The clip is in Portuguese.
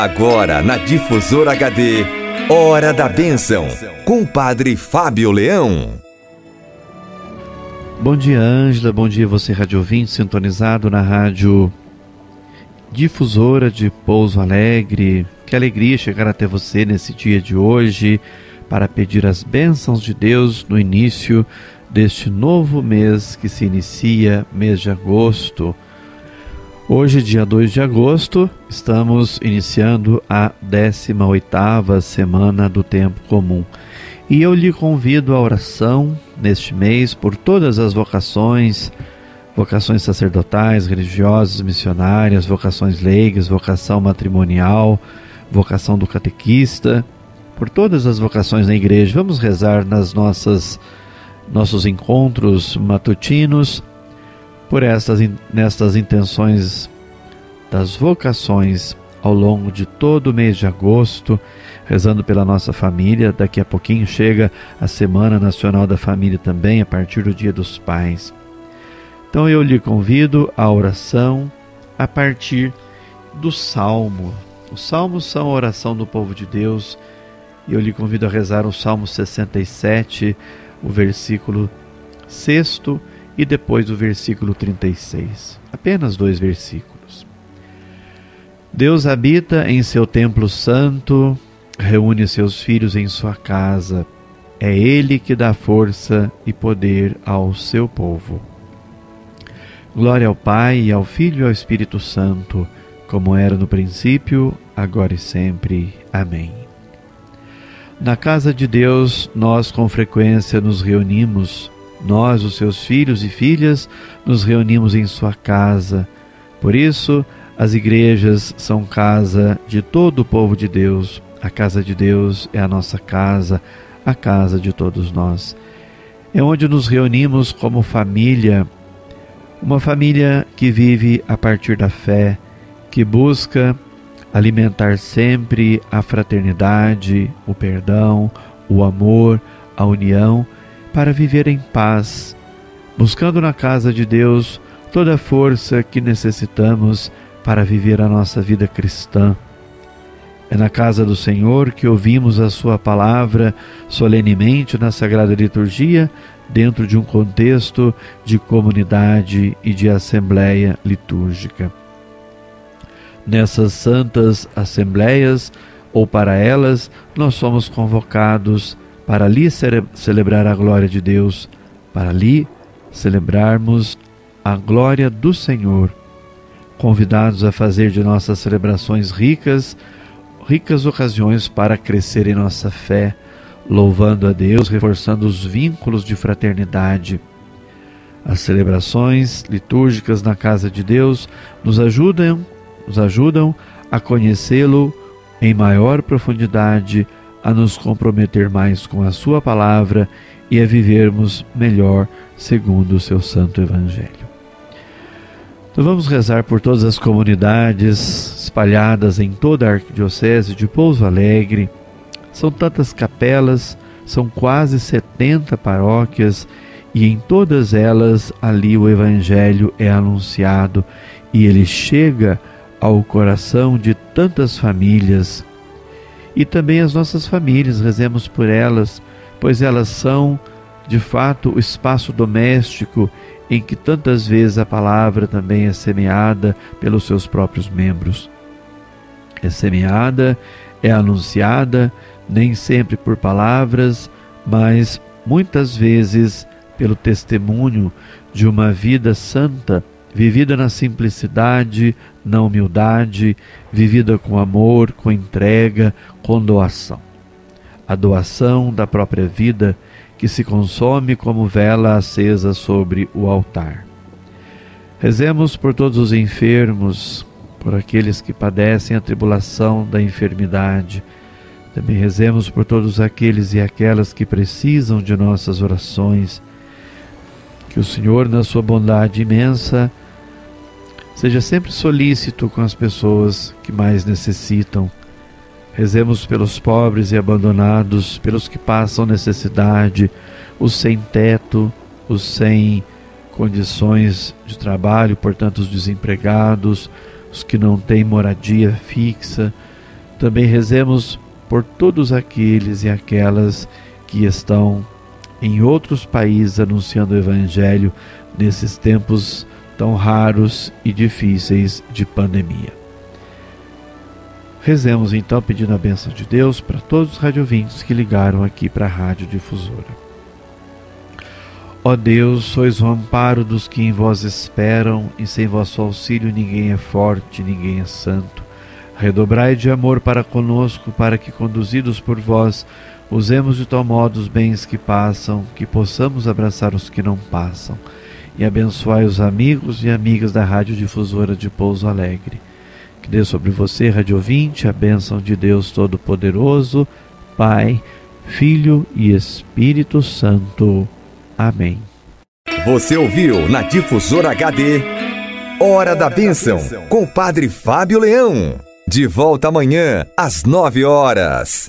Agora na Difusora HD, Hora da Bênção, com o Padre Fábio Leão. Bom dia, Ângela. Bom dia, você, rádio ouvinte, sintonizado na rádio Difusora de Pouso Alegre. Que alegria chegar até você nesse dia de hoje para pedir as bênçãos de Deus no início deste novo mês que se inicia, mês de agosto. Hoje, dia 2 de agosto, estamos iniciando a 18ª semana do tempo comum. E eu lhe convido à oração neste mês por todas as vocações, vocações sacerdotais, religiosas, missionárias, vocações leigas, vocação matrimonial, vocação do catequista, por todas as vocações na igreja. Vamos rezar nas nossas nossos encontros matutinos por estas, nestas intenções das vocações ao longo de todo o mês de agosto, rezando pela nossa família. Daqui a pouquinho chega a Semana Nacional da Família também, a partir do Dia dos Pais. Então eu lhe convido à oração a partir do Salmo. Os salmos são a oração do povo de Deus e eu lhe convido a rezar o Salmo 67, o versículo 6 e depois o versículo 36. Apenas dois versículos. Deus habita em seu templo santo, reúne seus filhos em sua casa. É Ele que dá força e poder ao seu povo. Glória ao Pai, e ao Filho e ao Espírito Santo, como era no princípio, agora e sempre. Amém. Na casa de Deus, nós com frequência nos reunimos nós, os seus filhos e filhas, nos reunimos em sua casa. Por isso, as igrejas são casa de todo o povo de Deus. A casa de Deus é a nossa casa, a casa de todos nós. É onde nos reunimos como família, uma família que vive a partir da fé, que busca alimentar sempre a fraternidade, o perdão, o amor, a união para viver em paz, buscando na casa de Deus toda a força que necessitamos para viver a nossa vida cristã. É na casa do Senhor que ouvimos a Sua palavra solenemente na Sagrada Liturgia, dentro de um contexto de comunidade e de assembleia litúrgica. Nessas santas assembleias, ou para elas, nós somos convocados para ali celebrar a glória de Deus, para ali celebrarmos a glória do Senhor, convidados a fazer de nossas celebrações ricas, ricas ocasiões para crescer em nossa fé, louvando a Deus, reforçando os vínculos de fraternidade. As celebrações litúrgicas na casa de Deus nos ajudam, nos ajudam a conhecê-lo em maior profundidade, a nos comprometer mais com a Sua palavra e a vivermos melhor segundo o seu Santo Evangelho. Então vamos rezar por todas as comunidades espalhadas em toda a Arquidiocese de Pouso Alegre. São tantas capelas, são quase 70 paróquias e em todas elas ali o Evangelho é anunciado e ele chega ao coração de tantas famílias e também as nossas famílias, rezemos por elas, pois elas são, de fato, o espaço doméstico em que tantas vezes a palavra também é semeada pelos seus próprios membros. É semeada, é anunciada, nem sempre por palavras, mas muitas vezes pelo testemunho de uma vida santa vivida na simplicidade, na humildade, vivida com amor, com entrega, com doação. A doação da própria vida que se consome como vela acesa sobre o altar. Rezemos por todos os enfermos, por aqueles que padecem a tribulação da enfermidade. Também rezemos por todos aqueles e aquelas que precisam de nossas orações. Que o Senhor, na sua bondade imensa, Seja sempre solícito com as pessoas que mais necessitam. Rezemos pelos pobres e abandonados, pelos que passam necessidade, os sem teto, os sem condições de trabalho, portanto, os desempregados, os que não têm moradia fixa. Também rezemos por todos aqueles e aquelas que estão em outros países anunciando o Evangelho nesses tempos tão raros e difíceis de pandemia. Rezemos então pedindo a bênção de Deus para todos os radiovintes que ligaram aqui para a Rádio Difusora. Ó Deus, sois o amparo dos que em vós esperam, e sem vosso auxílio ninguém é forte, ninguém é santo. Redobrai de amor para conosco, para que, conduzidos por vós, usemos de tal modo os bens que passam, que possamos abraçar os que não passam, e abençoai os amigos e amigas da Rádio Difusora de Pouso Alegre. Que dê sobre você, Rádio Ouvinte, a bênção de Deus Todo-Poderoso, Pai, Filho e Espírito Santo. Amém. Você ouviu na Difusora HD Hora da Bênção com o Padre Fábio Leão. De volta amanhã às nove horas.